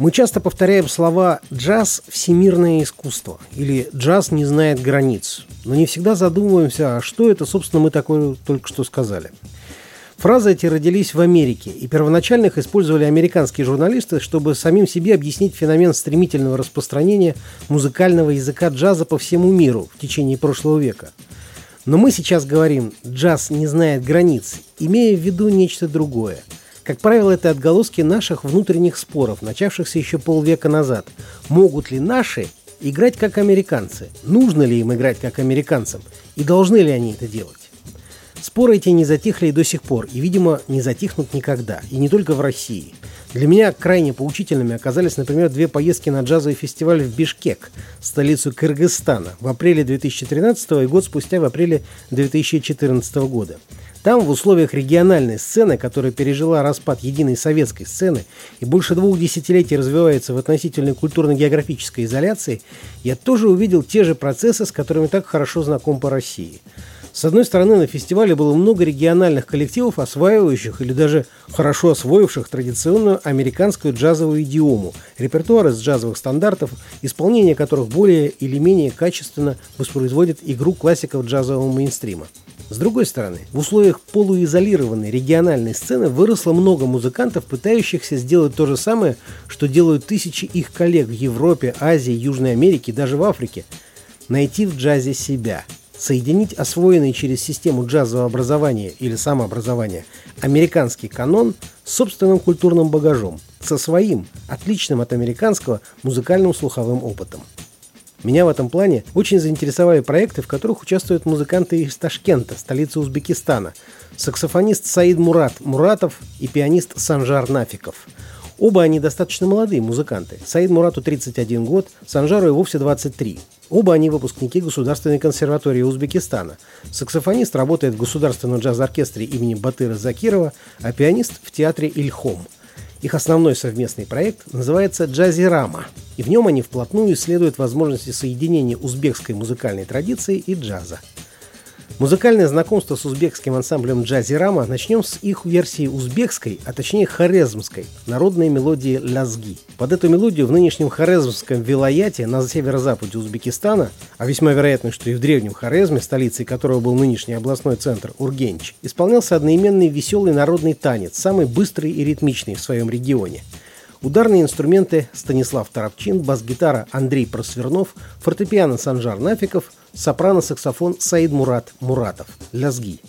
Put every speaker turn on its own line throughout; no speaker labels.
Мы часто повторяем слова «джаз – всемирное искусство» или «джаз не знает границ», но не всегда задумываемся, а что это, собственно, мы такое только что сказали. Фразы эти родились в Америке, и первоначально их использовали американские журналисты, чтобы самим себе объяснить феномен стремительного распространения музыкального языка джаза по всему миру в течение прошлого века. Но мы сейчас говорим «джаз не знает границ», имея в виду нечто другое. Как правило, это отголоски наших внутренних споров, начавшихся еще полвека назад. Могут ли наши играть как американцы? Нужно ли им играть как американцам? И должны ли они это делать? Споры эти не затихли и до сих пор, и, видимо, не затихнут никогда, и не только в России. Для меня крайне поучительными оказались, например, две поездки на джазовый фестиваль в Бишкек, столицу Кыргызстана, в апреле 2013 и год спустя в апреле 2014 года. Там, в условиях региональной сцены, которая пережила распад единой советской сцены и больше двух десятилетий развивается в относительной культурно-географической изоляции, я тоже увидел те же процессы, с которыми так хорошо знаком по России – с одной стороны, на фестивале было много региональных коллективов, осваивающих или даже хорошо освоивших традиционную американскую джазовую идиому, репертуар из джазовых стандартов, исполнение которых более или менее качественно воспроизводит игру классиков джазового мейнстрима. С другой стороны, в условиях полуизолированной региональной сцены выросло много музыкантов, пытающихся сделать то же самое, что делают тысячи их коллег в Европе, Азии, Южной Америке, даже в Африке. Найти в джазе себя – соединить освоенный через систему джазового образования или самообразования американский канон с собственным культурным багажом, со своим, отличным от американского, музыкальным слуховым опытом. Меня в этом плане очень заинтересовали проекты, в которых участвуют музыканты из Ташкента, столицы Узбекистана, саксофонист Саид Мурат Муратов и пианист Санжар Нафиков. Оба они достаточно молодые музыканты. Саид Мурату 31 год, Санжару и вовсе 23. Оба они выпускники Государственной консерватории Узбекистана. Саксофонист работает в Государственном джаз-оркестре имени Батыра Закирова, а пианист в театре Ильхом. Их основной совместный проект называется «Джазирама», и в нем они вплотную исследуют возможности соединения узбекской музыкальной традиции и джаза – Музыкальное знакомство с узбекским ансамблем «Джази Рама» начнем с их версии узбекской, а точнее хорезмской, народной мелодии «Лязги». Под эту мелодию в нынешнем хорезмском вилаяте на северо-западе Узбекистана, а весьма вероятно, что и в древнем Хорезме, столицей которого был нынешний областной центр Ургенч, исполнялся одноименный веселый народный танец, самый быстрый и ритмичный в своем регионе – Ударные инструменты Станислав Тарапчин, бас-гитара Андрей Просвернов, фортепиано Санжар Нафиков, сопрано-саксофон Саид Мурат Муратов. Лязги.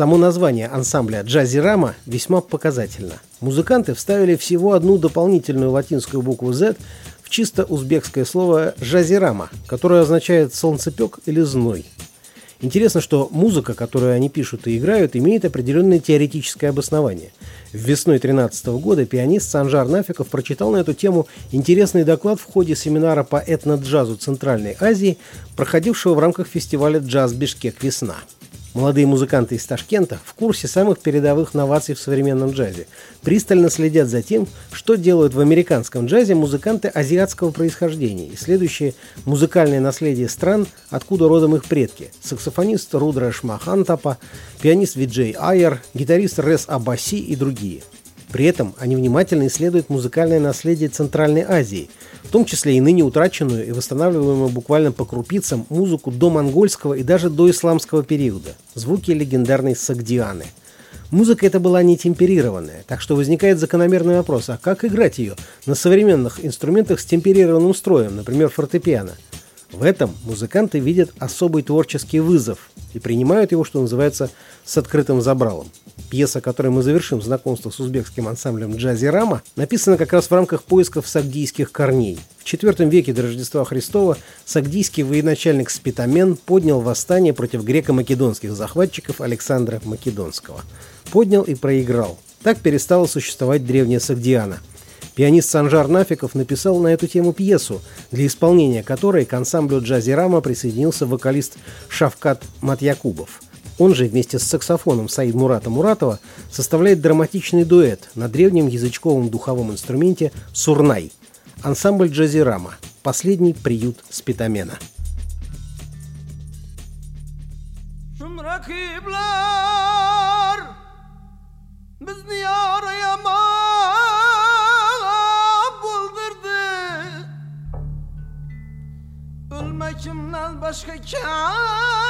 Само название ансамбля «Джазирама» весьма показательно. Музыканты вставили всего одну дополнительную латинскую букву «Z» в чисто узбекское слово «жазирама», которое означает «солнцепек» или «зной». Интересно, что музыка, которую они пишут и играют, имеет определенное теоретическое обоснование. Весной 2013 года пианист Санжар Нафиков прочитал на эту тему интересный доклад в ходе семинара по этно-джазу Центральной Азии, проходившего в рамках фестиваля «Джаз Бишкек. Весна». Молодые музыканты из Ташкента в курсе самых передовых новаций в современном джазе. Пристально следят за тем, что делают в американском джазе музыканты азиатского происхождения, исследующие музыкальное наследие стран, откуда родом их предки. Саксофонист Рудраш Махантапа, пианист Виджей Айер, гитарист Рес Абаси и другие. При этом они внимательно исследуют музыкальное наследие Центральной Азии – в том числе и ныне утраченную и восстанавливаемую буквально по крупицам музыку до монгольского и даже до исламского периода, звуки легендарной Сагдианы. Музыка эта была не темперированная, так что возникает закономерный вопрос, а как играть ее на современных инструментах с темперированным строем, например, фортепиано? В этом музыканты видят особый творческий вызов и принимают его, что называется, с открытым забралом. Пьеса, которой мы завершим знакомство с узбекским ансамблем «Джази Рама», написана как раз в рамках поисков сагдийских корней. В IV веке до Рождества Христова сагдийский военачальник Спитамен поднял восстание против греко-македонских захватчиков Александра Македонского. Поднял и проиграл. Так перестала существовать древняя Сагдиана. Пианист Санжар Нафиков написал на эту тему пьесу, для исполнения которой к ансамблю «Джази Рама» присоединился вокалист Шавкат Матьякубов – он же вместе с саксофоном Саид Мурата Муратова составляет драматичный дуэт на древнем язычковом духовом инструменте «Сурнай». Ансамбль «Джазирама» – последний приют спитамена. Ölmekimden başka kâr